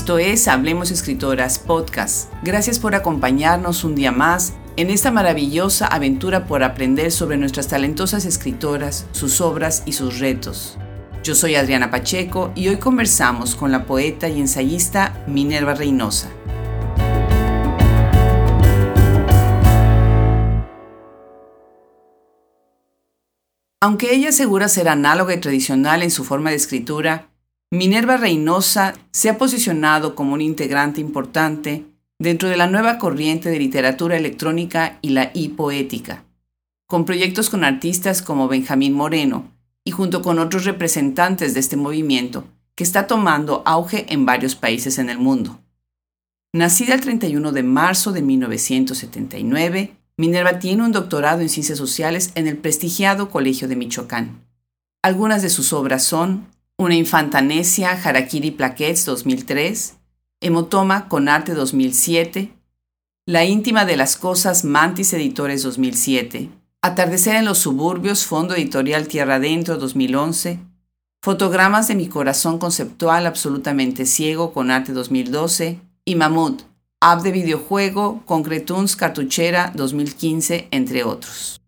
Esto es Hablemos Escritoras Podcast. Gracias por acompañarnos un día más en esta maravillosa aventura por aprender sobre nuestras talentosas escritoras, sus obras y sus retos. Yo soy Adriana Pacheco y hoy conversamos con la poeta y ensayista Minerva Reynosa. Aunque ella asegura ser análoga y tradicional en su forma de escritura, Minerva Reynosa se ha posicionado como un integrante importante dentro de la nueva corriente de literatura electrónica y la hipoética, con proyectos con artistas como Benjamín Moreno y junto con otros representantes de este movimiento que está tomando auge en varios países en el mundo. Nacida el 31 de marzo de 1979, Minerva tiene un doctorado en Ciencias Sociales en el prestigiado Colegio de Michoacán. Algunas de sus obras son una infantanesia, Harakiri Plaquets 2003, Hemotoma con Arte 2007, La íntima de las cosas Mantis Editores 2007, Atardecer en los suburbios, Fondo Editorial Tierra Adentro 2011, Fotogramas de mi corazón conceptual absolutamente ciego con Arte 2012 y Mamut, App de videojuego, Concretunes Cartuchera 2015, entre otros.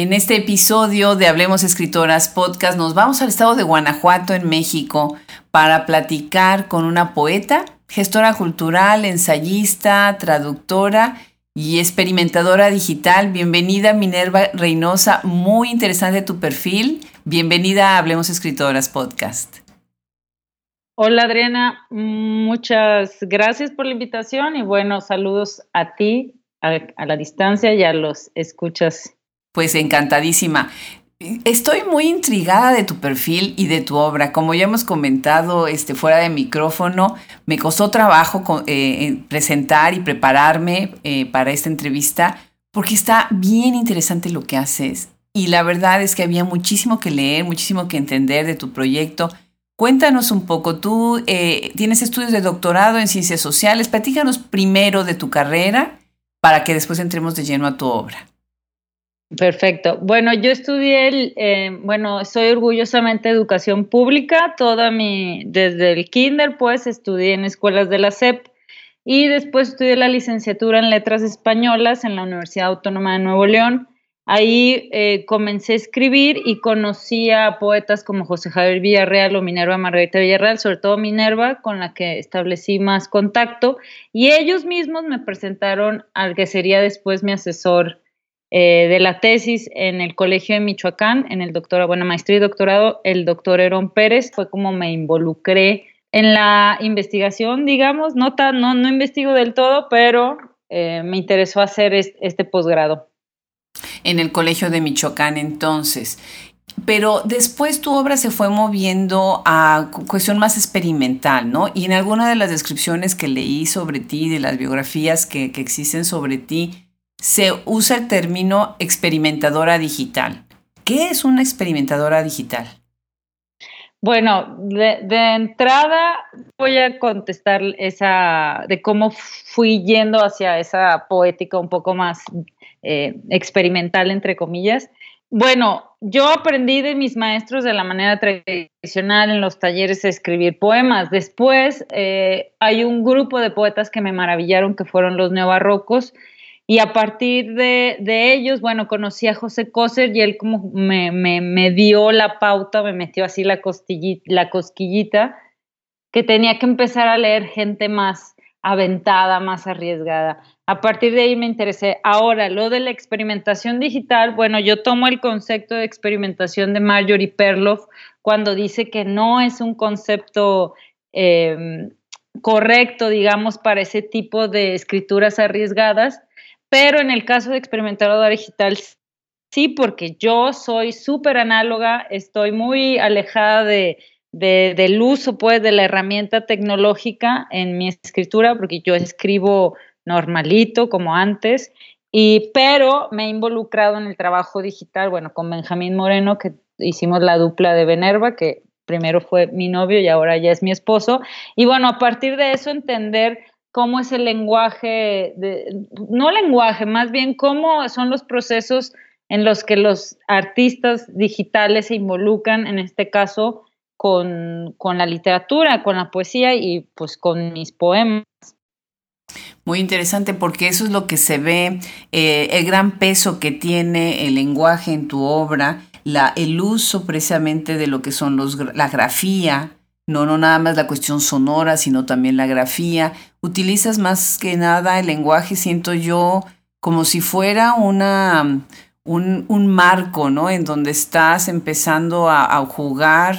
En este episodio de Hablemos Escritoras Podcast nos vamos al estado de Guanajuato, en México, para platicar con una poeta, gestora cultural, ensayista, traductora y experimentadora digital. Bienvenida Minerva Reynosa, muy interesante tu perfil. Bienvenida a Hablemos Escritoras Podcast. Hola Adriana, muchas gracias por la invitación y bueno, saludos a ti, a, a la distancia y a los escuchas pues encantadísima. Estoy muy intrigada de tu perfil y de tu obra. Como ya hemos comentado este, fuera de micrófono, me costó trabajo eh, presentar y prepararme eh, para esta entrevista porque está bien interesante lo que haces. Y la verdad es que había muchísimo que leer, muchísimo que entender de tu proyecto. Cuéntanos un poco, tú eh, tienes estudios de doctorado en ciencias sociales, platícanos primero de tu carrera para que después entremos de lleno a tu obra. Perfecto. Bueno, yo estudié, eh, bueno, soy orgullosamente educación pública, toda mi, desde el kinder, pues estudié en escuelas de la SEP y después estudié la licenciatura en letras españolas en la Universidad Autónoma de Nuevo León. Ahí eh, comencé a escribir y conocí a poetas como José Javier Villarreal o Minerva Margarita Villarreal, sobre todo Minerva, con la que establecí más contacto, y ellos mismos me presentaron al que sería después mi asesor eh, de la tesis en el Colegio de Michoacán, en el doctorado, bueno, maestría y doctorado, el doctor Herón Pérez, fue como me involucré en la investigación, digamos, no, no, no investigo del todo, pero eh, me interesó hacer este, posgrado. En el Colegio de Michoacán, entonces. Pero después tu obra se fue moviendo a cuestión más experimental, ¿no? Y en alguna de las descripciones que leí sobre ti, de las biografías que, que existen sobre ti, se usa el término experimentadora digital. ¿Qué es una experimentadora digital? Bueno, de, entrada voy a contestar esa de cómo fui yendo hacia esa poética un poco más eh, experimental, entre comillas. Bueno, yo aprendí de mis maestros de la manera tradicional en los talleres a escribir poemas. Después eh, hay un grupo de poetas que me maravillaron, que fueron los neobarrocos, y a partir de, ellos, bueno, conocí a José Coser y él como me, dio la pauta, me metió así la, la cosquillita, que tenía que empezar a leer gente más aventada, más arriesgada. A partir de ahí me interesé. Ahora, lo de la experimentación digital, bueno, yo tomo el concepto de experimentación de Marjorie Perloff cuando dice que no es un concepto em, correcto, digamos, para ese tipo de escrituras arriesgadas, pero en el caso de experimentadora digital, sí, porque yo soy súper análoga, estoy muy alejada de, del uso, pues, de la herramienta tecnológica en mi escritura, porque yo escribo normalito, como antes, y, pero me he involucrado en el trabajo digital, bueno, con Benjamín Moreno, que hicimos la dupla de Venerva, que primero fue mi novio y ahora ya es mi esposo. Y bueno, a partir de eso entender cómo es el lenguaje, no lenguaje, más bien cómo son los procesos en los que los artistas digitales se involucran, en este caso, con, la literatura, con la poesía y pues con mis poemas. Muy interesante porque eso es lo que se ve, eh, el gran peso que tiene el lenguaje en tu obra, la, el uso precisamente de lo que son los, la grafía, no, no nada más la cuestión sonora, sino también la grafía. Utilizas más que nada el lenguaje, siento yo, como si fuera una, un, marco, ¿no? En donde estás empezando a, jugar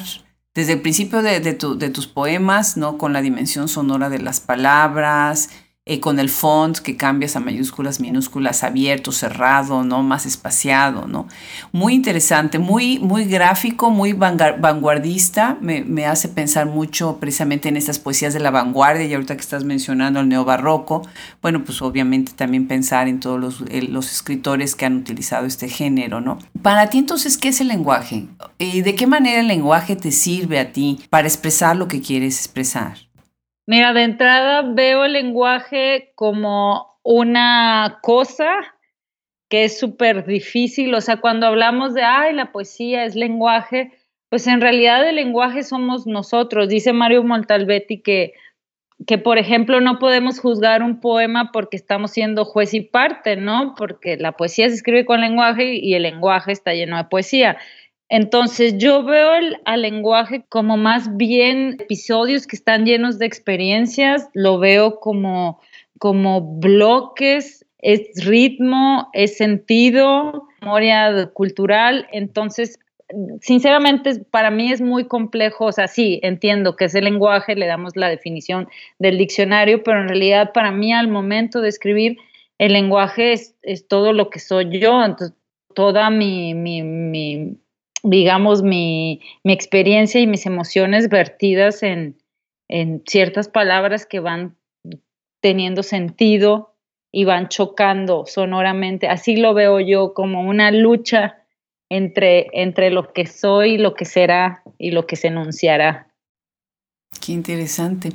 desde el principio de, de tus poemas, ¿no? Con la dimensión sonora de las palabras, eh, con el font que cambias a mayúsculas, minúsculas, abierto, cerrado, ¿no? Más espaciado, ¿no? Muy interesante, muy, muy gráfico, muy vanguardista, me, me, hace pensar mucho precisamente en estas poesías de la vanguardia y ahorita que estás mencionando el neobarroco, bueno, pues obviamente también pensar en todos los, los escritores que han utilizado este género, ¿no? Para ti entonces, ¿qué es el lenguaje? ¿Y de qué manera el lenguaje te sirve a ti para expresar lo que quieres expresar? Mira, de entrada veo el lenguaje como una cosa que es súper difícil, o sea, cuando hablamos de, ay, la poesía es lenguaje, pues en realidad el lenguaje somos nosotros. Dice Mario Montalbetti que, que, por ejemplo, no podemos juzgar un poema porque estamos siendo juez y parte, ¿no? Porque la poesía se escribe con lenguaje y el lenguaje está lleno de poesía. Entonces yo veo el, al lenguaje como más bien episodios que están llenos de experiencias, lo veo como, como bloques, es ritmo, es sentido, memoria cultural, entonces sinceramente para mí es muy complejo, o sea, sí, entiendo que es el lenguaje, le damos la definición del diccionario, pero en realidad para mí al momento de escribir el lenguaje es, todo lo que soy yo, entonces toda mi, mi digamos, mi, experiencia y mis emociones vertidas en, ciertas palabras que van teniendo sentido y van chocando sonoramente. Así lo veo yo como una lucha entre, entre lo que soy, lo que será y lo que se enunciará. Qué interesante.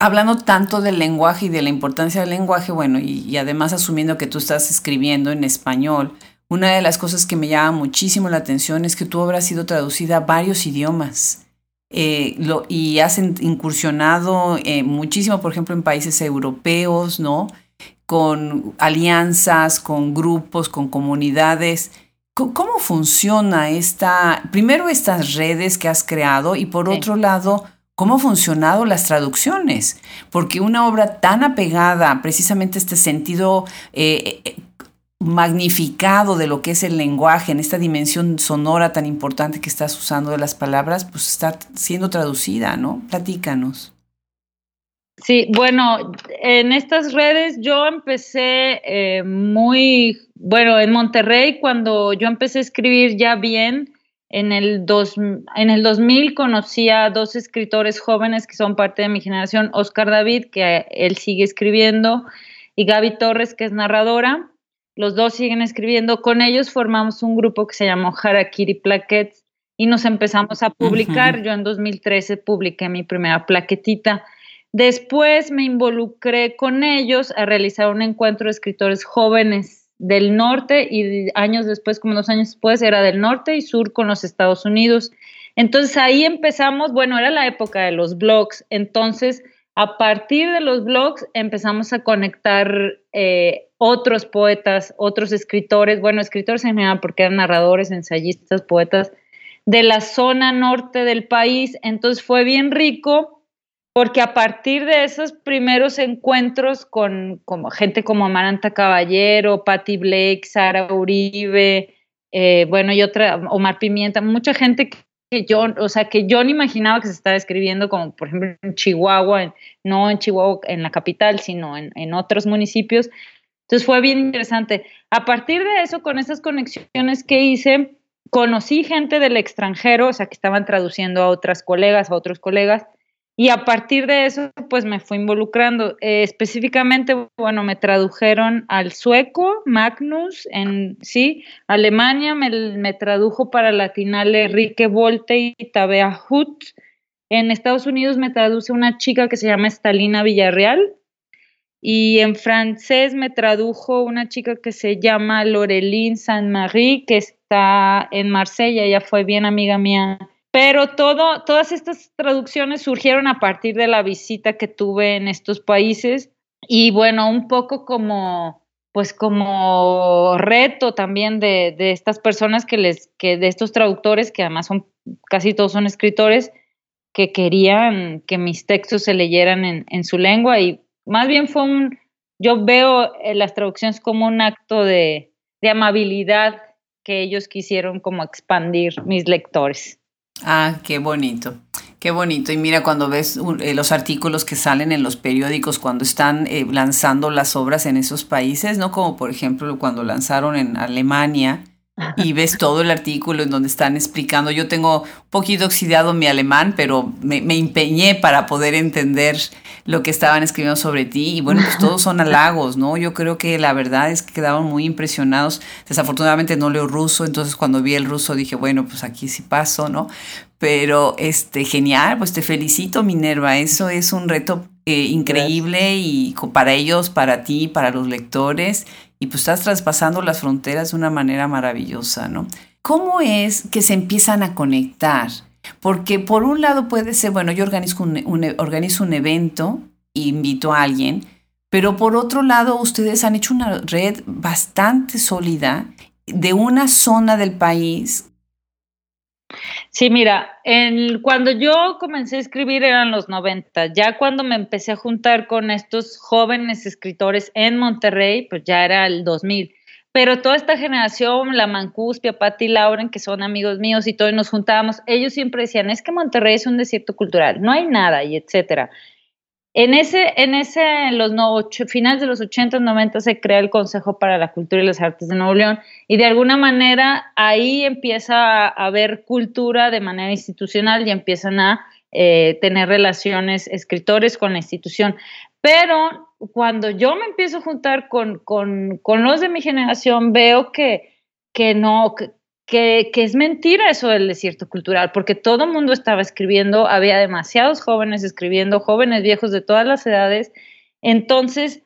Hablando tanto del lenguaje y de la importancia del lenguaje, bueno, y además asumiendo que tú estás escribiendo en español, una de las cosas que me llama muchísimo la atención es que tu obra ha sido traducida a varios idiomas eh, y has incursionado eh, muchísimo, por ejemplo, en países europeos, ¿no? Con alianzas, con grupos, con comunidades. ¿Cómo funciona esta, primero estas redes que has creado y por otro lado, cómo han funcionado las traducciones? Porque una obra tan apegada precisamente a este sentido eh, magnificado de lo que es el lenguaje, en esta dimensión sonora tan importante que estás usando de las palabras, pues está siendo traducida, ¿no? Platícanos. Sí, bueno, en estas redes yo empecé eh, muy, bueno, en Monterrey, cuando yo empecé a escribir ya bien, en el, dos, en el 2000 conocí a dos escritores jóvenes que son parte de mi generación, Oscar David, que él sigue escribiendo, y Gaby Torres, que es narradora los dos siguen escribiendo. Con ellos formamos un grupo que se llamó Harakiri Plaquettes y nos empezamos a publicar. Yo en 2013 publiqué mi primera plaquetita. Después me involucré con ellos a realizar un encuentro de escritores jóvenes del norte y años después, como dos años después, era del norte y sur con los Estados Unidos. Entonces ahí empezamos, bueno, era la época de los blogs, entonces a partir de los blogs empezamos a conectar eh, otros poetas, otros escritores, bueno, escritores en general, porque eran narradores, ensayistas, poetas de la zona norte del país. Entonces fue bien rico porque a partir de esos primeros encuentros con gente como Amaranta Caballero, Patty Blake, Sara Uribe, eh, bueno, y otra, Omar Pimienta, mucha gente que yo, o sea, que yo no imaginaba que se estaba escribiendo como, por ejemplo, en Chihuahua, no en Chihuahua, en la capital, sino en, en otros municipios. Entonces fue bien interesante. A partir de eso, con esas conexiones que hice, conocí gente del extranjero, o sea, que estaban traduciendo a otras colegas, a otros colegas, y a partir de eso, pues me fui involucrando. Eh, específicamente, bueno, me tradujeron al sueco, Magnus, en sí, Alemania me, me tradujo para latinal Enrique Volte y Tabea Hut. En Estados Unidos me traduce una chica que se llama Stalina Villarreal. Y en francés me tradujo una chica que se llama Loreline Saint-Marie, que está en Marsella, ella fue bien amiga mía Pero todas estas traducciones surgieron a partir de la visita que tuve en estos países y bueno, un poco como, pues como reto también de, de estas personas que les, que de estos traductores, que además son, casi todos son escritores, que querían que mis textos se leyeran en, en su lengua y más bien fue un, yo veo eh, las traducciones como un acto de, de amabilidad que ellos quisieron como expandir mis lectores. Ah, qué bonito. Qué bonito. Y mira, cuando ves eh, los artículos que salen en los periódicos cuando están eh, lanzando las obras en esos países, ¿no? Como por ejemplo cuando lanzaron en Alemania y ves todo el artículo en donde están explicando. Yo tengo un poquito oxidado mi alemán, pero me, me empeñé para poder entender lo que estaban escribiendo sobre ti. Y bueno, pues todos son halagos, ¿no? Yo creo que la verdad es que quedaban muy impresionados. Desafortunadamente no leo ruso, entonces cuando vi el ruso dije, bueno, pues aquí sí paso, ¿no? Pero este, genial, pues te felicito, Minerva. Eso es un reto eh, increíble y para ellos, para ti, para los lectores. Y pues estás traspasando las fronteras de una manera maravillosa, ¿no? ¿Cómo es que se empiezan a conectar? Porque por un lado puede ser, bueno, yo organizo un, organizo un evento, invito a alguien, pero por otro lado ustedes han hecho una red bastante sólida de una zona del país. Sí, mira, cuando yo comencé a escribir eran los 90, ya cuando me empecé a juntar con estos jóvenes escritores en Monterrey, pues ya era el 2000 pero toda esta generación, la Mancuspia, Patti Lauren, que son amigos míos y todos nos juntábamos, ellos siempre decían, es que Monterrey es un desierto cultural, no hay nada, y etcétera. En ese, en ese, los no, finales de los 80, 90 se crea el Consejo para la Cultura y las Artes de Nuevo León y de alguna manera ahí empieza a haber cultura de manera institucional y empiezan a eh, tener relaciones escritores con la institución. Pero cuando yo me empiezo a juntar con, con, con los de mi generación, veo que, que no, que, que, es mentira eso del desierto cultural, porque todo el mundo estaba escribiendo, había demasiados jóvenes escribiendo, jóvenes viejos de todas las edades. Entonces,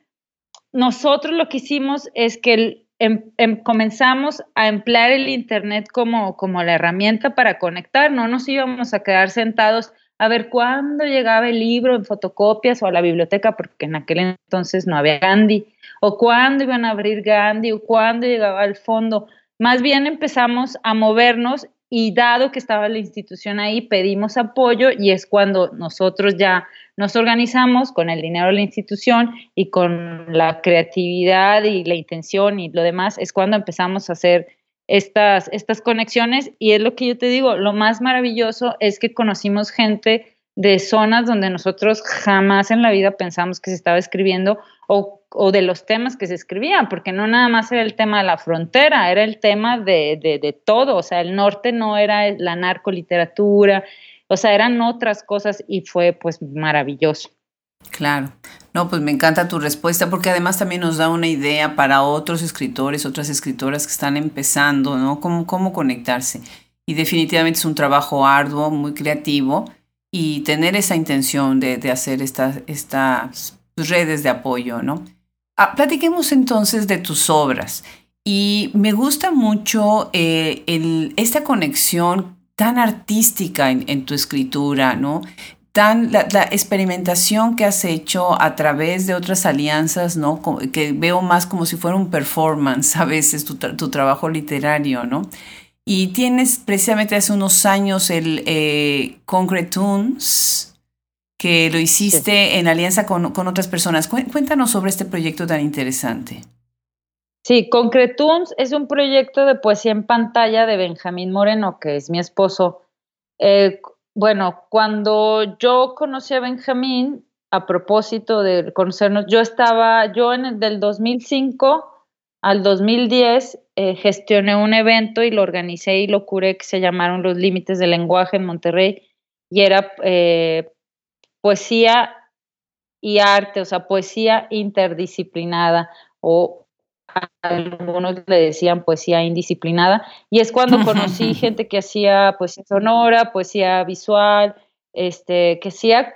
nosotros lo que hicimos es que em, em, comenzamos a emplear el Internet como, como la herramienta para conectar, no nos íbamos a quedar sentados a ver cuándo llegaba el libro en fotocopias o a la biblioteca, porque en aquel entonces no había Gandhi, o cuándo iban a abrir Gandhi, o cuándo llegaba al fondo. Más bien empezamos a movernos y dado que estaba la institución ahí, pedimos apoyo y es cuando nosotros ya nos organizamos con el dinero de la institución y con la creatividad y la intención y lo demás, es cuando empezamos a hacer estas, estas conexiones. Y es lo que yo te digo, lo más maravilloso es que conocimos gente de zonas donde nosotros jamás en la vida pensamos que se estaba escribiendo o, o, de los temas que se escribían, porque no nada más era el tema de la frontera, era el tema de, de, de todo, o sea, el norte no era la narcoliteratura, o sea, eran otras cosas y fue pues maravilloso. Claro. No, pues me encanta tu respuesta porque además también nos da una idea para otros escritores, otras escritoras que están empezando, ¿no? Cómo, cómo conectarse. Y definitivamente es un trabajo arduo, muy creativo y tener esa intención de, de hacer estas, estas redes de apoyo, ¿no? Ah, platiquemos entonces de tus obras. Y me gusta mucho eh, esta conexión tan artística en, tu escritura, ¿no? la, experimentación que has hecho a través de otras alianzas, ¿no? Que veo más como si fuera un performance a veces tu, trabajo literario, ¿no? Y tienes precisamente hace unos años el eh, Concrete Tunes, que lo hiciste en alianza con, con, otras personas. Cuéntanos sobre este proyecto tan interesante. Sí, Concretunes es un proyecto de poesía en pantalla de Benjamín Moreno, que es mi esposo. Eh, bueno, cuando yo conocí a Benjamín, a propósito de conocernos, yo estaba, yo en el del 2005 al 2010 eh, gestioné un evento y lo organicé y lo curé que se llamaron Los Límites del Lenguaje en Monterrey y era eh, poesía y arte, o sea, poesía interdisciplinada o algunos le decían poesía indisciplinada, y es cuando conocí gente que hacía poesía sonora, poesía visual, este, que hacía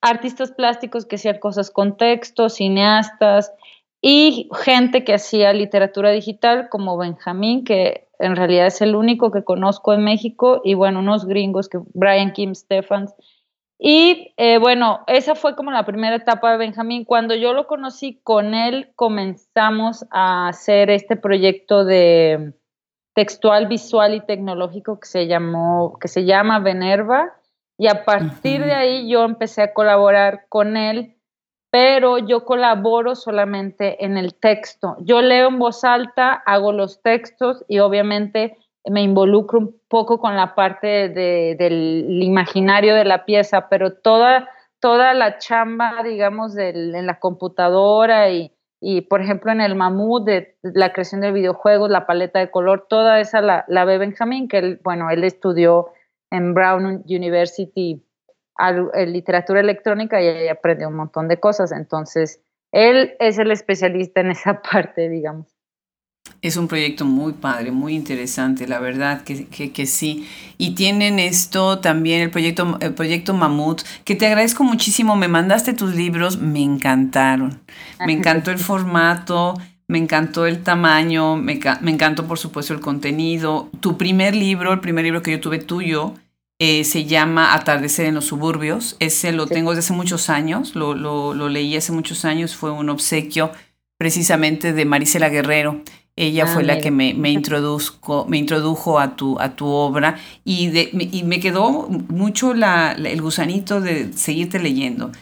artistas plásticos que hacían cosas con texto, cineastas, y gente que hacía literatura digital como Benjamín, que en realidad es el único que conozco en México, y bueno, unos gringos que Brian Kim Stephens. Y eh, bueno, esa fue como la primera etapa de Benjamín. Cuando yo lo conocí con él, comenzamos a hacer este proyecto de textual, visual y tecnológico que se llamó, que se llama Venerva. Y a partir de ahí yo empecé a colaborar con él pero yo colaboro solamente en el texto. Yo leo en voz alta, hago los textos y obviamente me involucro un poco con la parte del imaginario de la pieza, pero toda, toda la chamba, digamos, en la computadora y, por ejemplo, en el mamut de, la creación de videojuegos, la paleta de color, toda esa la, la ve Benjamín, que él, bueno, él estudió en Brown University en literatura electrónica y ahí aprendió un montón de cosas. Entonces, él es el especialista en esa parte, digamos. Es un proyecto muy padre, muy interesante, la verdad que, que, sí. Y tienen esto también, el proyecto, el proyecto Mamut, que te agradezco muchísimo. Me mandaste tus libros, me encantaron. Me encantó el formato, me encantó el tamaño, me, me encantó por supuesto el contenido. Tu primer libro, el primer libro que yo tuve tuyo, eh, se llama Atardecer en los suburbios. Ese lo tengo desde hace muchos años, lo, lo, leí hace muchos años, fue un obsequio precisamente de Marisela Guerrero. Ella fue la ah, que me, me, introduzco, me introdujo a tu, a tu obra y, de, me, y me quedó mucho la, el gusanito de seguirte leyendo.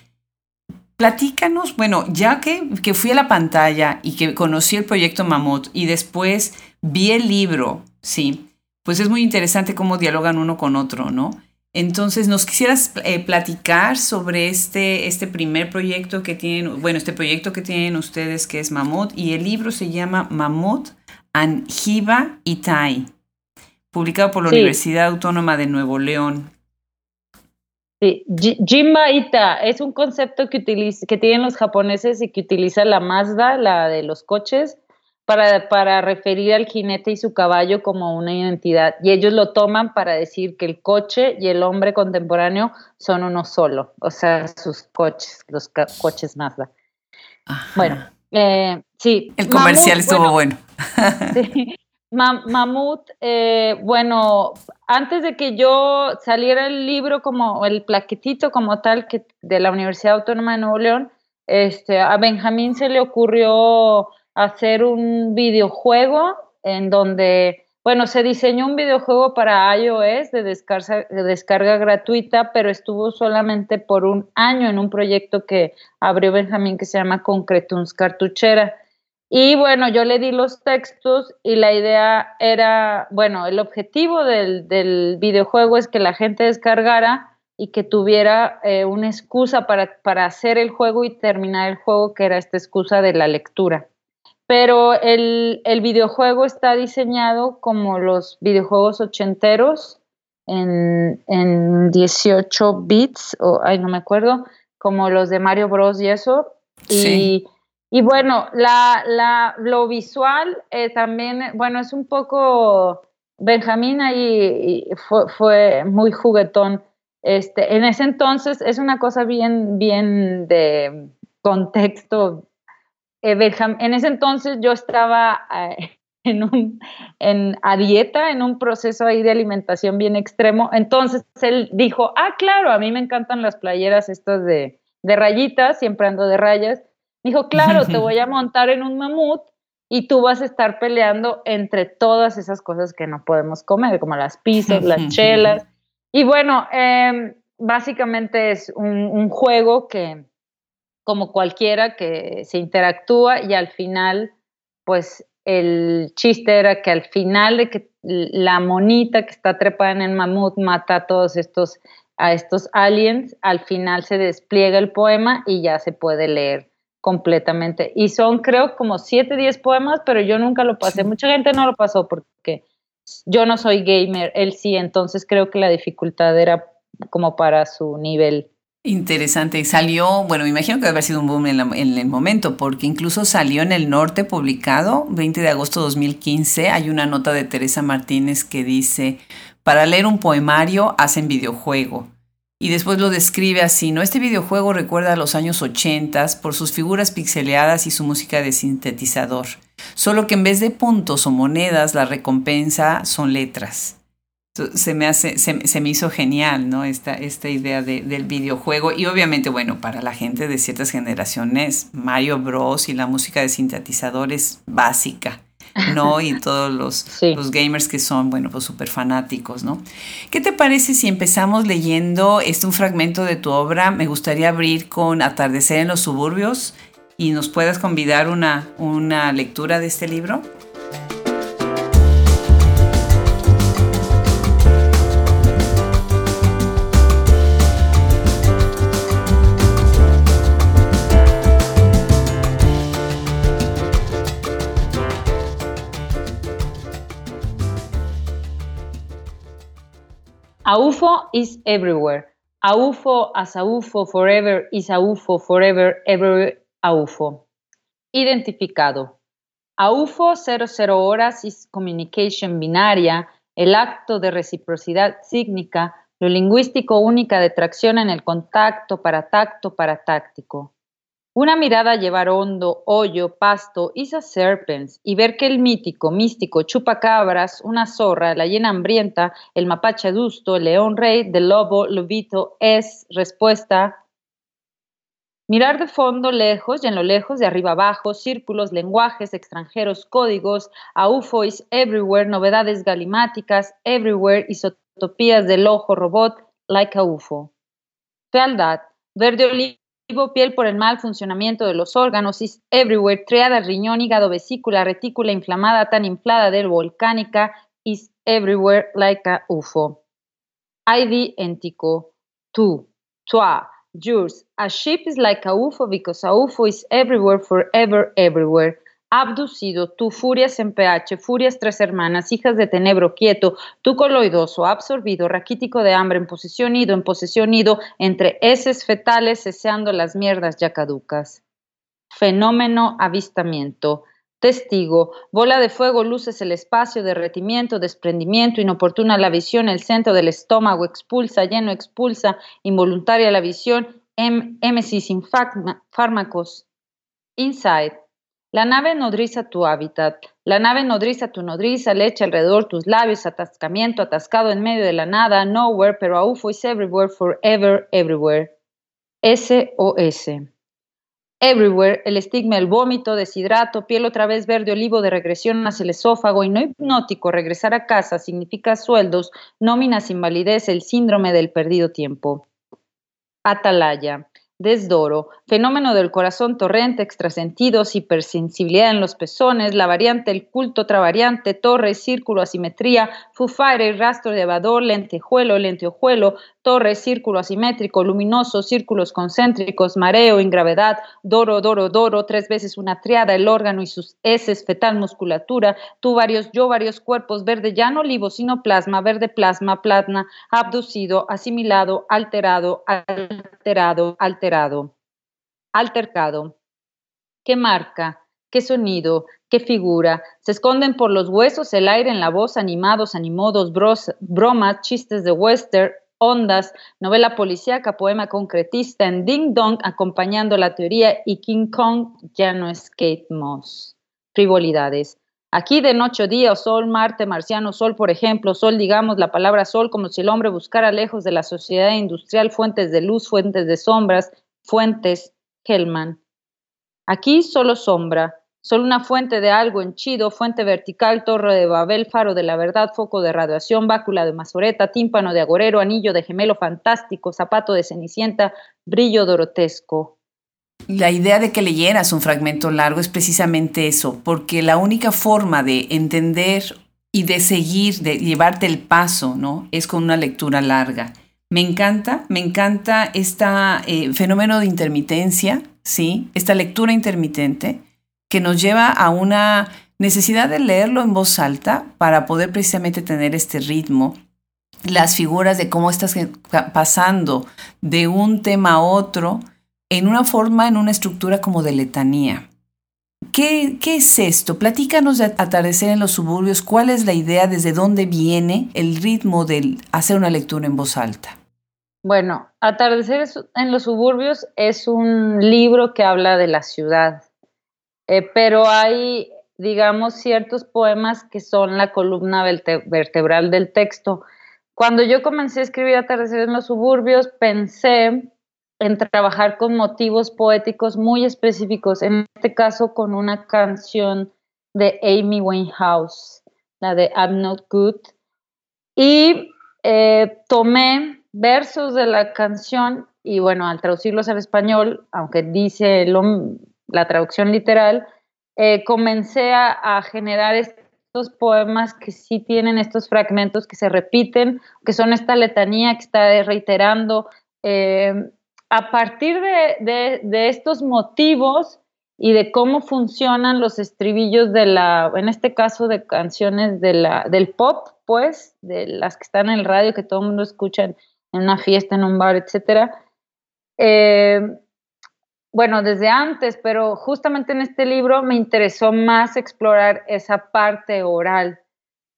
Platícanos, bueno, ya que, que fui a la pantalla y que conocí el proyecto Mamut y después vi el libro, ¿sí? pues es muy interesante cómo dialogan uno con otro, ¿no? Entonces, ¿nos quisieras eh, platicar sobre este, este primer proyecto que tienen, bueno, este proyecto que tienen ustedes que es Mamut y el libro se llama Mamut and Hiba Itai, publicado por la Universidad Autónoma de Nuevo León. Sí, Jimba Ita es un concepto que, que tienen los japoneses y que utiliza la Mazda, la de los coches, para, para referir al jinete y su caballo como una identidad. Y ellos lo toman para decir que el coche y el hombre contemporáneo son uno solo, o sea, sus coches, los coches Mazda. Bueno, eh, sí. El comercial estuvo bueno. Mamut, eh, bueno, antes de que yo saliera el libro como el plaquetito como tal que de la Universidad Autónoma de Nuevo León, este, a Benjamín se le ocurrió hacer un videojuego en donde, bueno, se diseñó un videojuego para iOS de descarga, de descarga gratuita, pero estuvo solamente por un año en un proyecto que abrió Benjamín que se llama Concretuns Cartuchera. Y bueno, yo le di los textos y la idea era, bueno, el objetivo del, del videojuego es que la gente descargara y que tuviera eh, una excusa para, para hacer el juego y terminar el juego, que era esta excusa de la lectura pero el, videojuego está diseñado como los videojuegos ochenteros en, en 18 bits, o ay, no me acuerdo, como los de Mario Bros. y eso. Y, y bueno, la, la, lo visual eh, también, bueno, es un poco, Benjamín ahí fue, fue, muy juguetón. Este, en ese entonces es una cosa bien, bien de contexto eh, en ese entonces yo estaba eh, en un, en, a dieta, en un proceso ahí de alimentación bien extremo. Entonces él dijo, ah, claro, a mí me encantan las playeras estas de, de rayitas, siempre ando de rayas. Dijo, claro, te voy a montar en un mamut y tú vas a estar peleando entre todas esas cosas que no podemos comer, como las pizzas, las chelas. Y bueno, em, básicamente es un juego que, como cualquiera que se interactúa y al final, pues el chiste era que al final de que la monita que está trepada en el mamut mata a todos estos, a estos aliens, al final se despliega el poema y ya se puede leer completamente. Y son creo como 7, 10 poemas, pero yo nunca lo pasé. Mucha gente no lo pasó porque yo no soy gamer, él sí, entonces creo que la dificultad era como para su nivel. Interesante. Salió, bueno, me imagino que debe haber sido un boom en, el momento, porque incluso salió en el norte publicado, 20 de agosto de 2015. Hay una nota de Teresa Martínez que dice, para leer un poemario hacen videojuego. y después lo describe así, ¿no? Este videojuego recuerda a los años 80 por sus figuras pixeleadas y su música de sintetizador, solo que en vez de puntos o monedas, la recompensa son letras. Se me, hace, se, me hizo genial, ¿no? Esta, esta idea del videojuego. Y obviamente, bueno, para la gente de ciertas generaciones, Mario Bros. y la música de sintetizador es básica. ¿no? Y todos los, los gamers que son, bueno, pues súper fanáticos, ¿no? ¿Qué te parece si empezamos leyendo este un fragmento de tu obra? Me gustaría abrir con Atardecer en los suburbios y nos puedas convidar una, una lectura de este libro. Aufo is everywhere. Aufo as Aufo forever is Aufo forever ever Aufo. Identificado. Aufo 00 horas is communication binaria, el acto de reciprocidad sígnica, lo lingüístico única de tracción en el contacto para tacto para táctico. Una mirada a llevar hondo, hoyo, pasto, isa serpents, y ver que el mítico, místico chupacabras, una zorra, la hiena hambrienta, el mapache adusto, el león rey, del lobo, lobito, es respuesta. Mirar de fondo, lejos, y en lo lejos, de arriba abajo, círculos, lenguajes, extranjeros, códigos, aufois, everywhere, novedades galimáticas, everywhere, isotopías del ojo robot, like a UFO. Fealdad, verde olivo piel por el mal funcionamiento de los órganos, is everywhere, triada, riñón, hígado, vesícula, retícula inflamada, tan inflada del volcánica, is everywhere like a UFO. ID entico, tú, toi, yours. A ship is like a UFO because a UFO is everywhere, forever, everywhere abducido, tú furias en pH, furias tres hermanas, hijas de tenebro quieto, tú coloidoso, absorbido, raquítico de hambre, en posesión ido, en posesión ido, entre heces fetales, ceseando las mierdas ya caducas. Fenómeno avistamiento. Testigo, bola de fuego, luces el espacio, derretimiento, desprendimiento, inoportuna la visión, el centro del estómago, expulsa, lleno, expulsa, involuntaria la visión, émesis sin fármacos. Inside, la nave nodriza tu hábitat, la nave nodriza tu nodriza, leche alrededor tus labios, atascamiento, atascado en medio de la nada, nowhere, pero AUFO is everywhere, forever, everywhere. SOS. Everywhere, el estigma, el vómito, deshidrato, piel otra vez verde olivo de regresión hacia el esófago y no hipnótico, regresar a casa significa sueldos, nóminas, invalidez, el síndrome del perdido tiempo. Atalaya. Desdoro, fenómeno del corazón torrente, extrasentidos, hipersensibilidad en los pezones, la variante, el culto, otra variante, torre, círculo, asimetría, fufaire, rastro de evador, lentejuelo, lenteojuelo, torre, círculo asimétrico, luminoso, círculos concéntricos, mareo, ingravedad, doro, doro, doro, tres veces una triada, el órgano y sus heces, fetal musculatura, tú varios, yo varios cuerpos, verde ya no olivo, sino plasma, verde plasma, plasma, abducido, asimilado, alterado, alterado, alterado, altercado. ¿Qué marca? ¿Qué sonido? ¿Qué figura? Se esconden por los huesos, el aire en la voz, animados, animodos, bromas, chistes de western, ondas, novela policíaca, poema concretista en Ding Dong, acompañando la teoría y King Kong ya no es Kate Moss. Frivolidades. Aquí de noche día, sol, Marte, marciano, sol, por ejemplo, sol, digamos la palabra sol como si el hombre buscara lejos de la sociedad industrial fuentes de luz, fuentes de sombras, fuentes, Hellman. Aquí solo sombra, Solo una fuente de algo henchido, fuente vertical, torre de Babel, faro de la verdad, foco de radiación, bácula de mazoreta, tímpano de agorero, anillo de gemelo fantástico, zapato de cenicienta, brillo dorotesco. La idea de que leyeras un fragmento largo es precisamente eso, porque la única forma de entender y de seguir, de llevarte el paso, ¿no? Es con una lectura larga. Me encanta, me encanta este fenómeno de intermitencia, ¿sí? Esta lectura intermitente que nos lleva a una necesidad de leerlo en voz alta para poder precisamente tener este ritmo, las figuras de cómo estás pasando de un tema a otro en una forma, en una estructura como de letanía. ¿Qué, ¿Qué, es esto? Platícanos de atardecer en los suburbios. ¿Cuál es la idea? ¿Desde dónde viene el ritmo de hacer una lectura en voz alta? Bueno, Atardeceres en los suburbios es un libro que habla de la ciudad, eh, pero hay, digamos, ciertos poemas que son la columna vertebral del texto. Cuando yo comencé a escribir Atardeceres en los suburbios, pensé en trabajar con motivos poéticos muy específicos, en este caso con una canción de Amy Winehouse, la de I'm Not Good, y eh, tomé versos de la canción y bueno, al traducirlos al español, aunque dice la traducción literal, eh, comencé a, generar estos poemas que sí tienen estos fragmentos que se repiten, que son esta letanía que está reiterando. Eh, a partir de, estos motivos y de cómo funcionan los estribillos de la, en este caso de canciones de la, del pop, pues, de las que están en el radio, que todo el mundo escucha en, una fiesta, en un bar, etcétera. Eh, bueno, desde antes, pero justamente en este libro me interesó más explorar esa parte oral,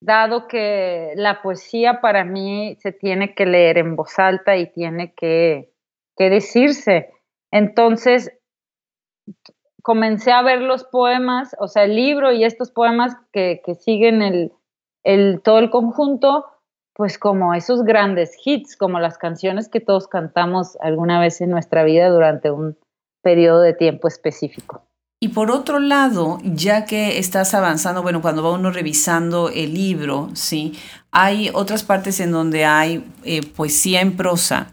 dado que la poesía para mí se tiene que leer en voz alta y tiene que que decirse. Entonces, comencé a ver los poemas, o sea, el libro y estos poemas que, siguen el, el, todo el conjunto, pues como esos grandes hits, como las canciones que todos cantamos alguna vez en nuestra vida durante un periodo de tiempo específico. Y por otro lado, ya que estás avanzando, bueno, cuando va uno revisando el libro, ¿sí? Hay otras partes en donde hay eh, poesía en prosa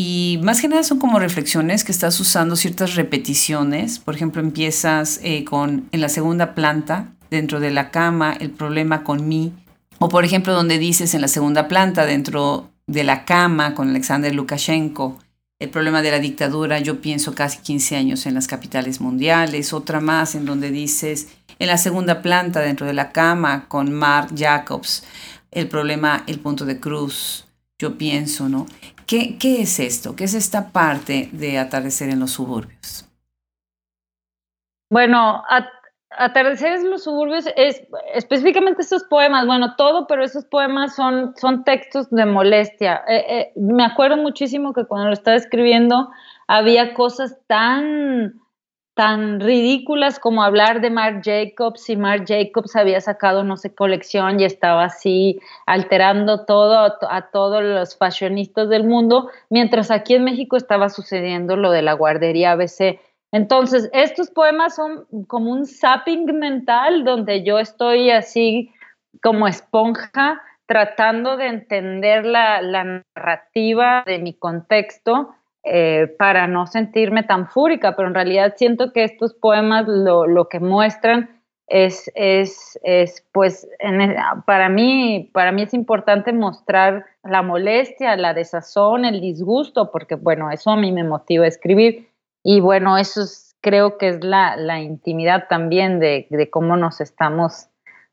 y más que nada son como reflexiones que estás usando ciertas repeticiones. Por ejemplo, empiezas eh, con en la segunda planta, dentro de la cama, el problema con mí. O por ejemplo, donde dices en la segunda planta, dentro de la cama, con Alexander Lukashenko, el problema de la dictadura, yo pienso casi 15 años en las capitales mundiales. Otra más en donde dices en la segunda planta, dentro de la cama, con Mark Jacobs, el problema, el punto de cruz yo pienso, ¿no? ¿Qué, es esto? ¿Qué es esta parte de atardecer en los suburbios? Bueno, atardecer en los suburbios es específicamente estos poemas, bueno, todo, pero esos poemas son, son textos de molestia. Eh, eh, me acuerdo muchísimo que cuando lo estaba escribiendo había cosas tan tan ridículas como hablar de Marc Jacobs y Marc Jacobs había sacado no sé colección y estaba así alterando todo a, todos los fashionistas del mundo, mientras aquí en México estaba sucediendo lo de la guardería ABC. Entonces, estos poemas son como un zapping mental donde yo estoy así como esponja tratando de entender la, narrativa de mi contexto eh, para no sentirme tan fúrica, pero en realidad siento que estos poemas lo, que muestran es, es, pues, e, para, mí, para mí es importante mostrar la molestia, la desazón, el disgusto, porque, bueno, eso a mí me motiva a escribir. Y bueno, eso creo que es la, intimidad también de, de cómo nos estamos,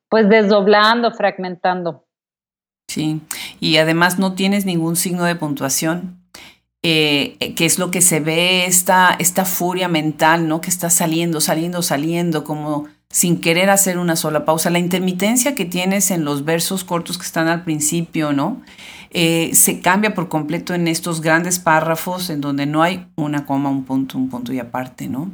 pues, desdoblando, fragmentando. Sí, y además no tienes ningún signo de puntuación. Eh, que es lo que se ve, esta, esta furia mental, ¿no? Que está saliendo, saliendo, saliendo, como sin querer hacer una sola pausa. La intermitencia que tienes en los versos cortos que están al principio, ¿no? Eh, se cambia por completo en estos grandes párrafos en donde no hay una coma, un punto, un punto y aparte, ¿no?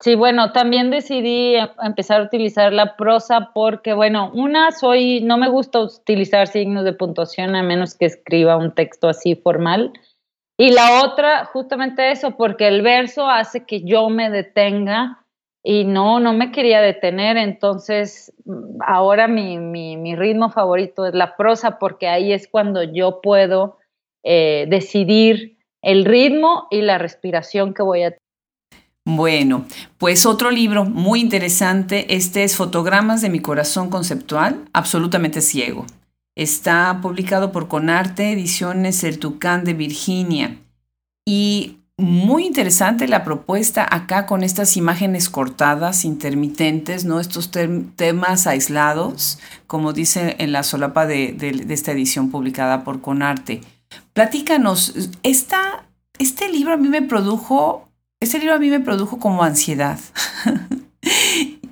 Sí, bueno, también decidí em, empezar a utilizar la prosa porque, bueno, una, soy, no me gusta utilizar signos de puntuación a menos que escriba un texto así formal. Y la otra, justamente eso, porque el verso hace que yo me detenga y no, no me quería detener, entonces ahora mi, ritmo favorito es la prosa porque ahí es cuando yo puedo eh, decidir el ritmo y la respiración que voy a tener. Bueno, pues otro libro muy interesante, este es Fotogramas de mi corazón conceptual, absolutamente ciego. Está publicado por Conarte Ediciones El Tucán de Virginia. Y muy interesante la propuesta acá con estas imágenes cortadas, intermitentes, ¿no? Estos temas aislados, como dice en la solapa de, esta edición publicada por Conarte. Platícanos, esta, este libro a mí me produjo, este libro a mí me produjo como ansiedad.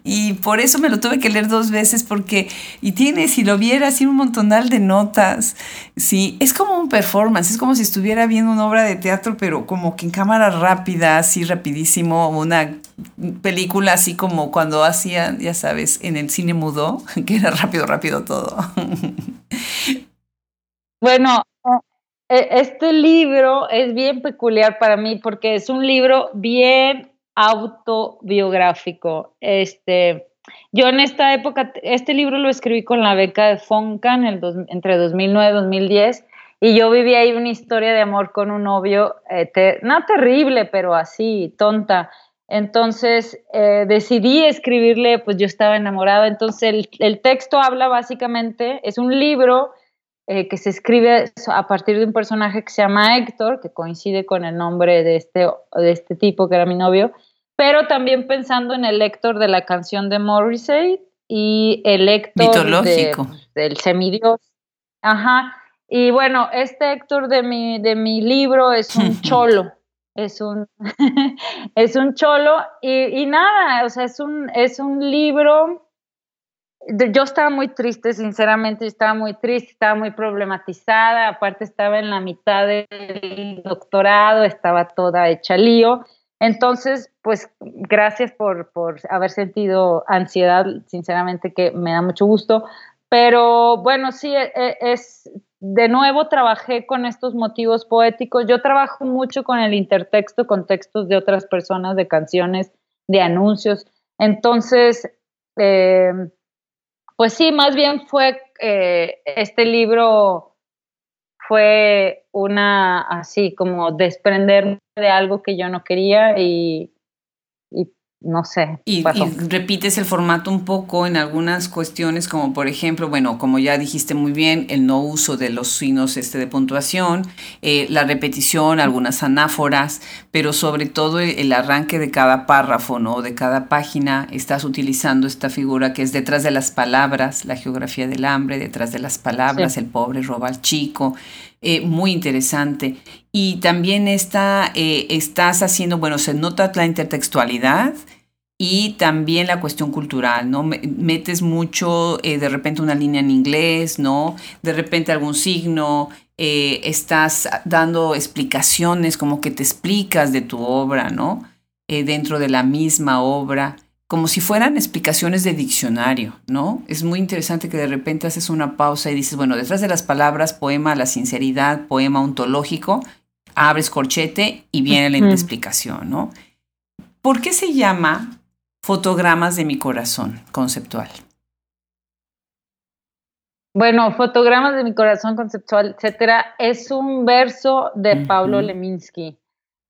y por eso me lo tuve que leer dos veces porque, y tiene, si lo viera, así un montonal de notas, sí, es como un performance, es como si estuviera viendo una obra de teatro, pero como que en cámara rápida, así rapidísimo, una película así como cuando hacían, ya sabes, en el cine mudo, que era rápido, rápido todo. Bueno, e, este libro es bien peculiar para mí porque es un libro bien autobiográfico. Este, yo en esta época, este libro lo escribí con la beca de Foncan el entre 2009 y 2010 y yo viví ahí una historia de amor con un novio, eh, no terrible, pero así, tonta. Entonces eh, decidí escribirle, pues yo estaba enamorada. Entonces el, el texto habla básicamente, es un libro eh, que se escribe a partir de un personaje que se llama Héctor, que coincide con el nombre de este, de este tipo que era mi novio, pero también pensando en el Héctor de la canción de Morrissey y el Héctor del semidios. Ajá. Y bueno, este Héctor de mi, de mi libro es un cholo, es un, es un cholo y, y, nada, o sea, es un, es un libro yo estaba muy triste, sinceramente, estaba muy triste, estaba muy problematizada, aparte estaba en la mitad del doctorado, estaba toda hecha lío. Entonces, pues gracias por, por haber sentido ansiedad, sinceramente que me da mucho gusto. Pero bueno, sí, e, e, es, de nuevo trabajé con estos motivos poéticos. Yo trabajo mucho con el intertexto, con textos de otras personas, de canciones, de anuncios. Entonces, eh, pues sí, más bien fue, eh, este libro fue una, así como desprenderme de algo que yo no quería y, no sé. Y, repites el formato un poco en algunas cuestiones, como por ejemplo, bueno, como ya dijiste muy bien, el no uso de los signos este, de puntuación, eh, la repetición, algunas anáforas, pero sobre todo el, arranque de cada párrafo, ¿no? De cada página, estás utilizando esta figura que es detrás de las palabras, la geografía del hambre, detrás de las palabras, el pobre roba al chico. Eh, muy interesante. Y también está, eh, estás haciendo, bueno, se nota la intertextualidad y también la cuestión cultural, ¿no? Metes mucho, eh, de repente una línea en inglés, ¿no? De repente algún signo, estás dando explicaciones, como que te explicas de tu obra, ¿no? dentro de la misma obra como si fueran explicaciones de diccionario, ¿no? Es muy interesante que de repente haces una pausa y dices, bueno, detrás de las palabras, poema, la sinceridad, poema ontológico, abres corchete y viene la explicación, ¿no? ¿Por qué se llama Fotogramas de mi corazón conceptual? Bueno, Fotogramas de mi corazón conceptual, etcétera, es un verso de Pablo Leminski.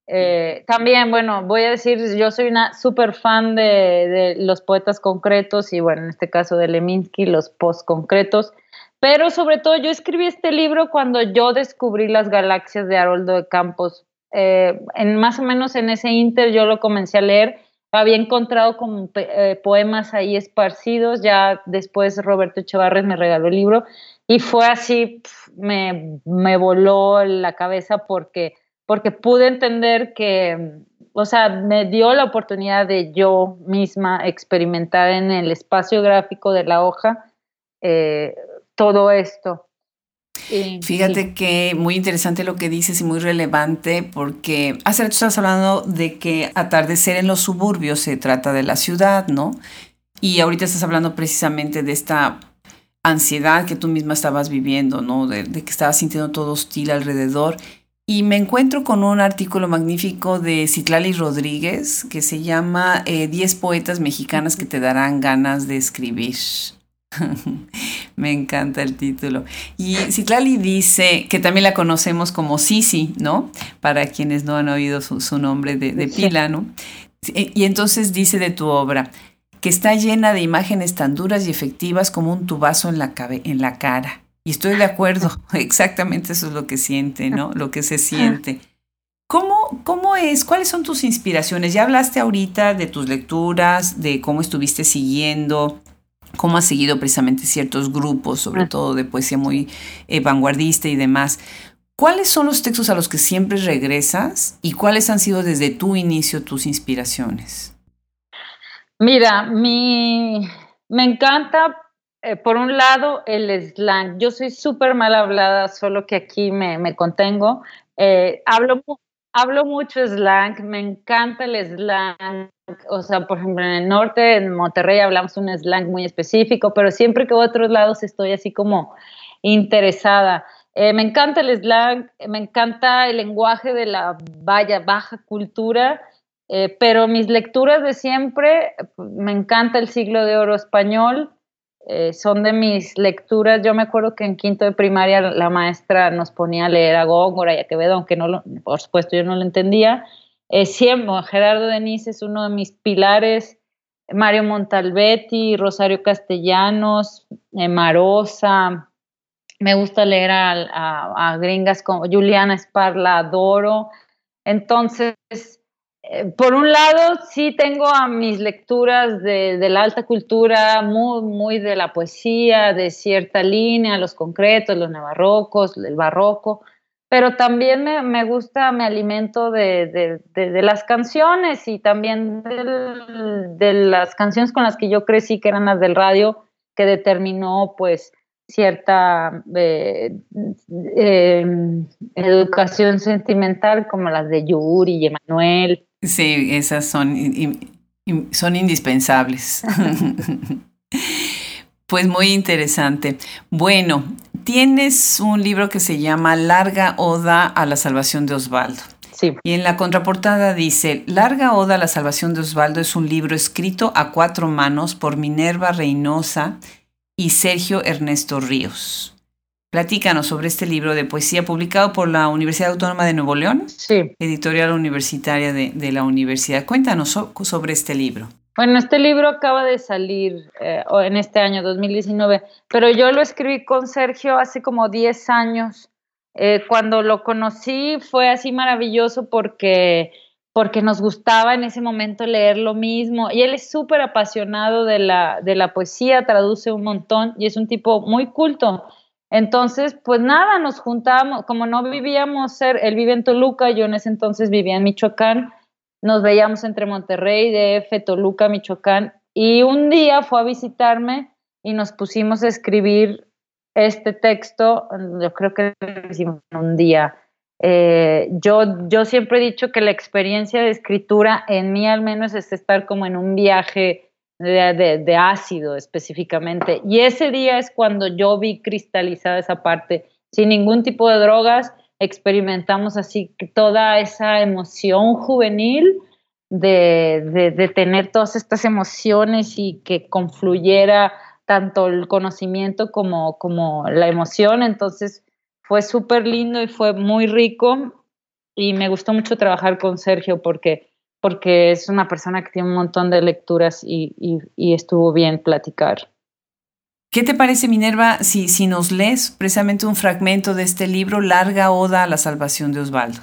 Eh, también, bueno, voy a decir, yo soy una súper fan de, los poetas concretos y, bueno, en este caso de Leminski, los post-concretos. Pero sobre todo, yo escribí este libro cuando yo descubrí las galaxias de Haroldo de Campos. Eh, en, más o menos en ese inter yo lo comencé a leer. Había encontrado eh, poemas ahí esparcidos. Ya después Roberto Echevarres me regaló el libro y fue así, me, me voló la cabeza porque porque pude entender que, o sea, me dio la oportunidad de yo misma experimentar en el espacio gráfico de la hoja eh, todo esto. Fíjate que muy interesante lo que dices y muy relevante porque hace rato estás hablando de que atardecer en los suburbios se trata de la ciudad, ¿no? Y ahorita estás hablando precisamente de esta ansiedad que tú misma estabas viviendo, ¿no? De, de que estabas sintiendo todo hostil alrededor y me encuentro con un artículo magnífico de Citlali Rodríguez que se llama 10 eh, poetas mexicanas que te darán ganas de escribir. me encanta el título. Y Citlali dice que también la conocemos como Sisi, ¿no? Para quienes no han oído su, nombre de, de pila, ¿no? Y entonces dice de tu obra que está llena de imágenes tan duras y efectivas como un tubazo en la, en la cara y estoy de acuerdo, exactamente eso es lo que siente, ¿no? Lo que se siente. ¿Cómo, ¿Cómo es? ¿Cuáles son tus inspiraciones? Ya hablaste ahorita de tus lecturas, de cómo estuviste siguiendo, cómo has seguido precisamente ciertos grupos, sobre todo de poesía muy eh, vanguardista y demás. ¿Cuáles son los textos a los que siempre regresas y cuáles han sido desde tu inicio tus inspiraciones? Mira, mi, me encanta, eh, por un lado, el slang. Yo soy súper mal hablada, solo que aquí me, me contengo. Eh, hablo, hablo mucho slang, me encanta el slang. O sea, por ejemplo, en el norte, en Monterrey, hablamos un slang muy específico, pero siempre que a otros lados estoy así como interesada. Eh, me encanta el slang, me encanta el lenguaje de la vaya, baja cultura, eh, pero mis lecturas de siempre, me encanta el siglo de oro español, eh, son de mis lecturas. Yo me acuerdo que en quinto de primaria la maestra nos ponía a leer a Góngora y a Quevedo, aunque no por supuesto yo no lo entendía. siempre, Gerardo Denis es uno de mis pilares, Mario Montalbetti, Rosario Castellanos, Marosa, me gusta leer a, gringas como Juliana Esparla, adoro. Entonces, eh, por un lado, sí tengo a mis lecturas de, la alta cultura, muy, muy de la poesía, de cierta línea, los concretos, los neobarrocos, el barroco, pero también me, gusta, me alimento de, las canciones y también de las canciones con las que yo crecí, que eran las del radio, que determinó pues cierta eh, em, educación sentimental como las de Yuri y Emanuel. Sí, esas son, son indispensables. pues muy interesante. Bueno, tienes un libro que se llama Larga Oda a la Salvación de Osvaldo. Sí. Y en la contraportada dice, Larga Oda a la Salvación de Osvaldo es un libro escrito a cuatro manos por Minerva Reynosa y Sergio Ernesto Ríos. Platícanos sobre este libro de poesía publicado por la Universidad Autónoma de Nuevo León, sí. editorial universitaria de, la universidad. Cuéntanos sobre este libro. Bueno, este libro acaba de salir eh, en este año 2019, pero yo lo escribí con Sergio hace como 10 años. Eh, cuando lo conocí fue así maravilloso porque porque nos gustaba en ese momento leer lo mismo. Y él es súper apasionado de la, de la poesía, traduce un montón y es un tipo muy culto. Entonces, pues nada, nos juntábamos, como no vivíamos, él vive en Toluca, yo en ese entonces vivía en Michoacán, nos veíamos entre Monterrey, DF, Toluca, Michoacán, y un día fue a visitarme y nos pusimos a escribir este texto, yo creo que lo hicimos un día, eh, yo, yo siempre he dicho que la experiencia de escritura en mí al menos es estar como en un viaje de, ácido específicamente. Y ese día es cuando yo vi cristalizada esa parte, sin ningún tipo de drogas, experimentamos así toda esa emoción juvenil de, de tener todas estas emociones y que confluyera tanto el conocimiento como, como la emoción. Entonces, fue súper lindo y fue muy rico y me gustó mucho trabajar con Sergio porque, porque es una persona que tiene un montón de lecturas y, estuvo bien platicar. ¿Qué te parece, Minerva, si, si nos lees precisamente un fragmento de este libro, Larga Oda a la Salvación de Osvaldo?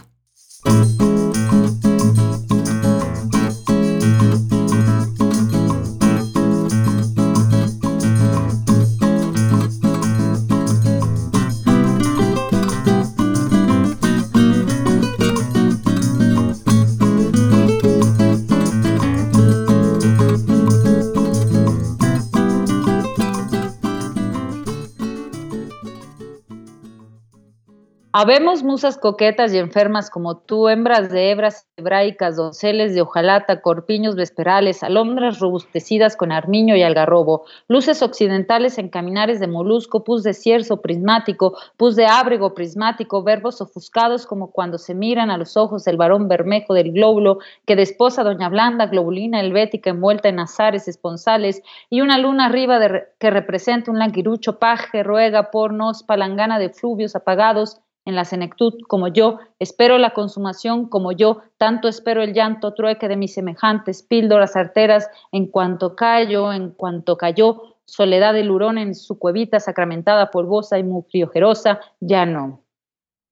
Habemos musas coquetas y enfermas como tú, hembras de hebras hebraicas, donceles de hojalata, corpiños vesperales, alondras robustecidas con armiño y algarrobo, luces occidentales en caminares de molusco, pus de cierzo prismático, pus de ábrego prismático, verbos ofuscados como cuando se miran a los ojos del varón bermejo del glóbulo que desposa doña Blanda, globulina helvética envuelta en azares esponsales, y una luna arriba de que representa un languirucho paje, ruega, pornos, palangana de fluvios apagados, en la senectud como yo, espero la consumación como yo, tanto espero el llanto trueque de mis semejantes, píldoras arteras, en cuanto callo, en cuanto cayó, soledad del hurón en su cuevita sacramentada, polvosa y mufriojerosa, ya no.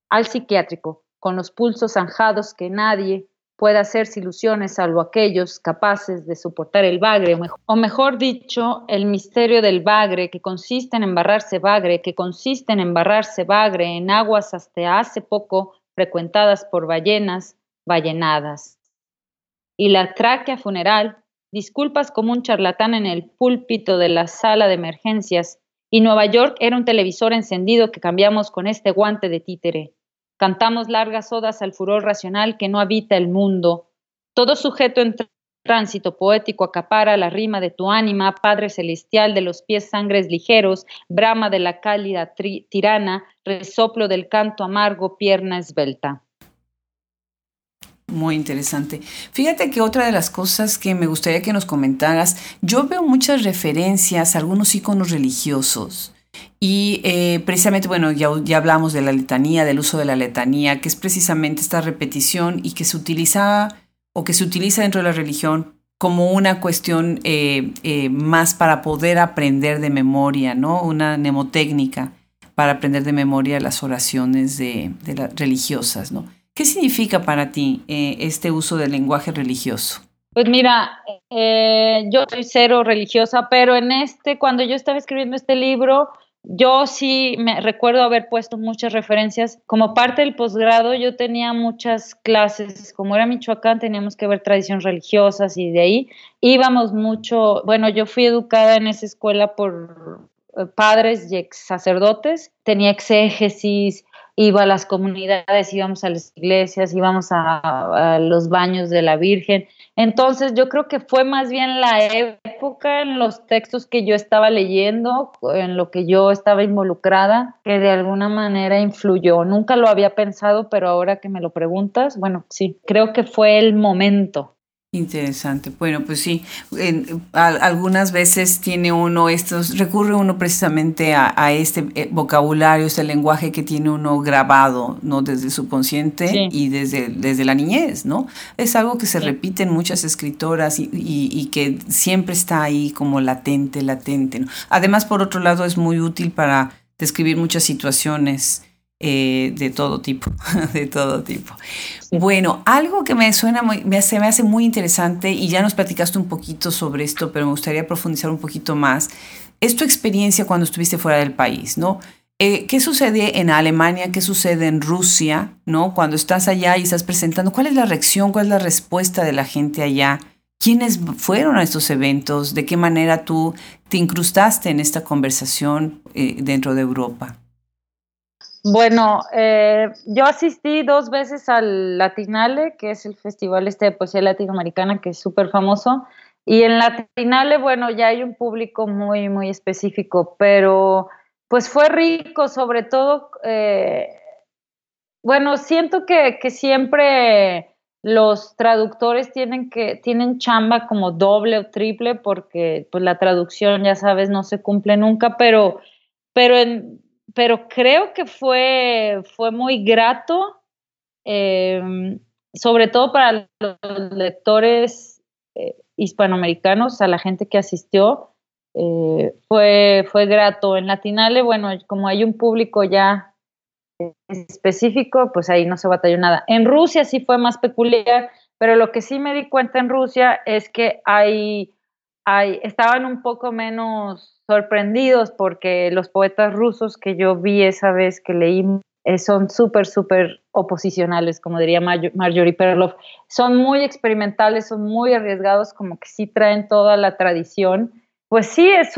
Al psiquiátrico, con los pulsos zanjados que nadie, puede hacerse ilusiones salvo aquellos capaces de soportar el bagre, o mejor dicho, el misterio del bagre, que consiste en embarrarse bagre, que consiste en embarrarse bagre en aguas hasta hace poco frecuentadas por ballenas, ballenadas. Y la tráquea funeral, disculpas como un charlatán en el púlpito de la sala de emergencias, y Nueva York era un televisor encendido que cambiamos con este guante de títere. Cantamos largas odas al furor racional que no habita el mundo. Todo sujeto en tránsito poético acapara la rima de tu ánima, Padre celestial de los pies sangres ligeros, brama de la cálida tirana, resoplo del canto amargo, pierna esbelta. Muy interesante. Fíjate que otra de las cosas que me gustaría que nos comentaras, yo veo muchas referencias a algunos iconos religiosos. Y eh, precisamente, bueno, ya, ya hablamos de la letanía, del uso de la letanía, que es precisamente esta repetición y que se utiliza o que se utiliza dentro de la religión como una cuestión eh, eh, más para poder aprender de memoria, ¿no? Una mnemotécnica para aprender de memoria las oraciones de, de religiosas, ¿no? ¿Qué significa para ti eh, este uso del lenguaje religioso? Pues mira, eh, yo soy cero religiosa, pero en este, cuando yo estaba escribiendo este libro, yo sí me recuerdo haber puesto muchas referencias. Como parte del posgrado, yo tenía muchas clases. Como era Michoacán, teníamos que ver tradiciones religiosas y de ahí íbamos mucho. Bueno, yo fui educada en esa escuela por eh, padres y ex sacerdotes. Tenía exégesis, iba a las comunidades, íbamos a las iglesias, íbamos a, los baños de la Virgen. Entonces yo creo que fue más bien la época en los textos que yo estaba leyendo, en lo que yo estaba involucrada, que de alguna manera influyó. Nunca lo había pensado, pero ahora que me lo preguntas, bueno, sí, creo que fue el momento. Interesante. Bueno, pues sí, algunas veces tiene uno estos, recurre uno precisamente a, este eh, vocabulario, este lenguaje que tiene uno grabado, ¿no? Desde su consciente y desde, desde la niñez, ¿no? Es algo que se repite en muchas escritoras y, y, que siempre está ahí como latente, latente. Además, por otro lado, es muy útil para describir muchas situaciones eh, de todo tipo, de todo tipo. Bueno, algo que me suena muy, me hace, me hace muy interesante y ya nos platicaste un poquito sobre esto, pero me gustaría profundizar un poquito más, es tu experiencia cuando estuviste fuera del país, ¿no? Eh, ¿Qué sucede en Alemania? ¿Qué sucede en Rusia? ¿No? Cuando estás allá y estás presentando, ¿cuál es la reacción? ¿Cuál es la respuesta de la gente allá? ¿Quiénes fueron a estos eventos? ¿De qué manera tú te incrustaste en esta conversación eh, dentro de Europa? Bueno, eh, yo asistí dos veces al Latinale, que es el festival este de poesía latinoamericana, que es súper famoso. Y en Latinale, bueno, ya hay un público muy, muy específico, pero pues fue rico, sobre todo, eh, bueno, siento que, que, siempre los traductores tienen que, tienen chamba como doble o triple, porque pues la traducción, ya sabes, no se cumple nunca, pero, pero en, pero creo que fue, fue muy grato, em, sobre todo para los lectores eh, hispanoamericanos, a la gente que asistió. Eh, fue, fue grato. En Latinale, bueno, como hay un público ya específico, pues ahí no se batalló nada. En Rusia sí fue más peculiar, pero lo que sí me di cuenta en Rusia es que hay, estaban un poco menos sorprendidos porque los poetas rusos que yo vi esa vez que leí eh, son súper, súper oposicionales, como diría Marjorie Perloff. Son muy experimentales, son muy arriesgados, como que sí traen toda la tradición. Pues sí, es,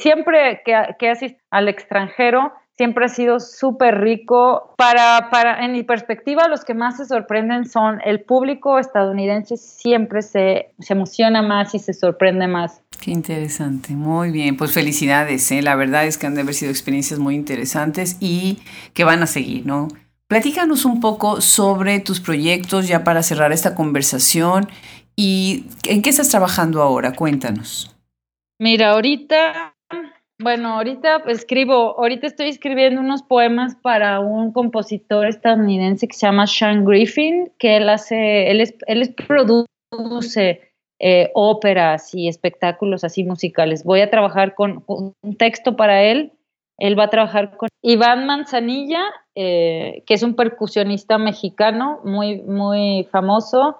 siempre que, que asistes al extranjero, siempre ha sido súper rico. Para, para, en mi perspectiva, los que más se sorprenden son el público estadounidense, siempre se, se emociona más y se sorprende más. Qué interesante, muy bien, pues felicidades, ¿eh? la verdad es que han de haber sido experiencias muy interesantes y que van a seguir, ¿no? Platícanos un poco sobre tus proyectos ya para cerrar esta conversación y en qué estás trabajando ahora, cuéntanos. Mira, ahorita bueno, ahorita escribo, ahorita estoy escribiendo unos poemas para un compositor estadounidense que se llama Sean Griffin, que él hace, él es, él produce eh, óperas y espectáculos así musicales. Voy a trabajar con, un texto para él. Él va a trabajar con Iván Manzanilla, eh, que es un percusionista mexicano muy, muy famoso.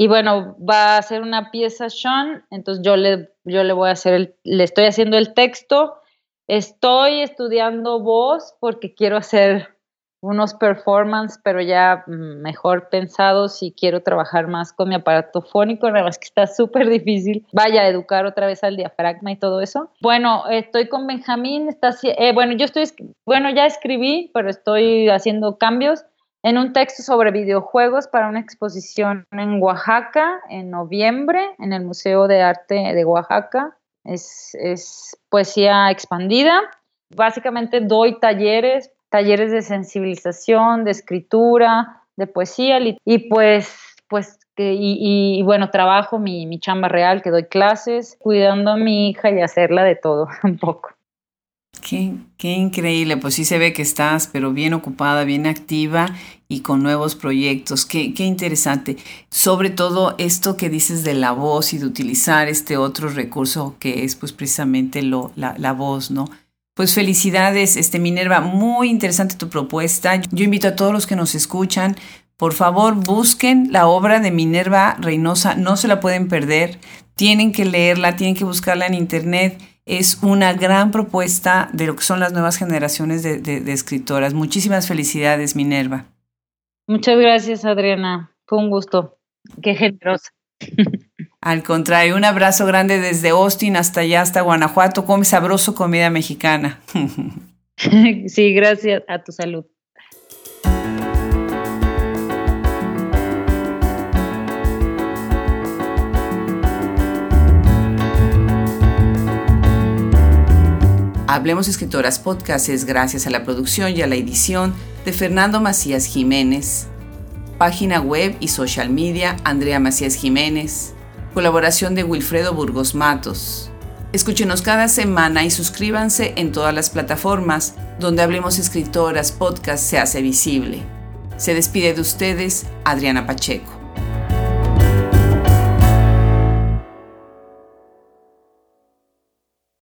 Y bueno, va a hacer una pieza Sean, entonces yo le, yo le voy a hacer, el, le estoy haciendo el texto. Estoy estudiando voz porque quiero hacer unos performance, pero ya mejor pensados y quiero trabajar más con mi aparato fónico, nada más que está súper difícil. Vaya a educar otra vez al diafragma y todo eso. Bueno, estoy con Benjamín, está, eh, bueno, yo estoy, bueno, ya escribí, pero estoy haciendo cambios en un texto sobre videojuegos para una exposición en Oaxaca en noviembre en el Museo de Arte de Oaxaca. Es, es poesía expandida. Básicamente doy talleres talleres de sensibilización, de escritura, de poesía y pues, pues que, y, bueno, trabajo mi, mi chamba real, que doy clases, cuidando a mi hija y hacerla de todo un poco. Qué, increíble, pues sí se ve que estás, pero bien ocupada, bien activa y con nuevos proyectos. Qué, qué interesante. Sobre todo esto que dices de la voz y de utilizar este otro recurso que es pues precisamente lo, la, la voz, ¿no? Pues felicidades, este Minerva, muy interesante tu propuesta. Yo invito a todos los que nos escuchan, por favor, busquen la obra de Minerva Reynosa, no se la pueden perder, tienen que leerla, tienen que buscarla en internet. Es una gran propuesta de lo que son las nuevas generaciones de, de escritoras. Muchísimas felicidades, Minerva. Muchas gracias, Adriana. Fue un gusto. Qué generosa. Al contrario, un abrazo grande desde Austin hasta allá, hasta Guanajuato. Come sabroso comida mexicana. sí, gracias a tu salud. Hablemos Escritoras Podcast es gracias a la producción y a la edición de Fernando Macías Jiménez. Página web y social media Andrea Macías Jiménez colaboración de Wilfredo Burgos Matos. Escúchenos cada semana y suscríbanse en todas las plataformas donde Hablemos Escritoras Podcast se hace visible. Se despide de ustedes Adriana Pacheco.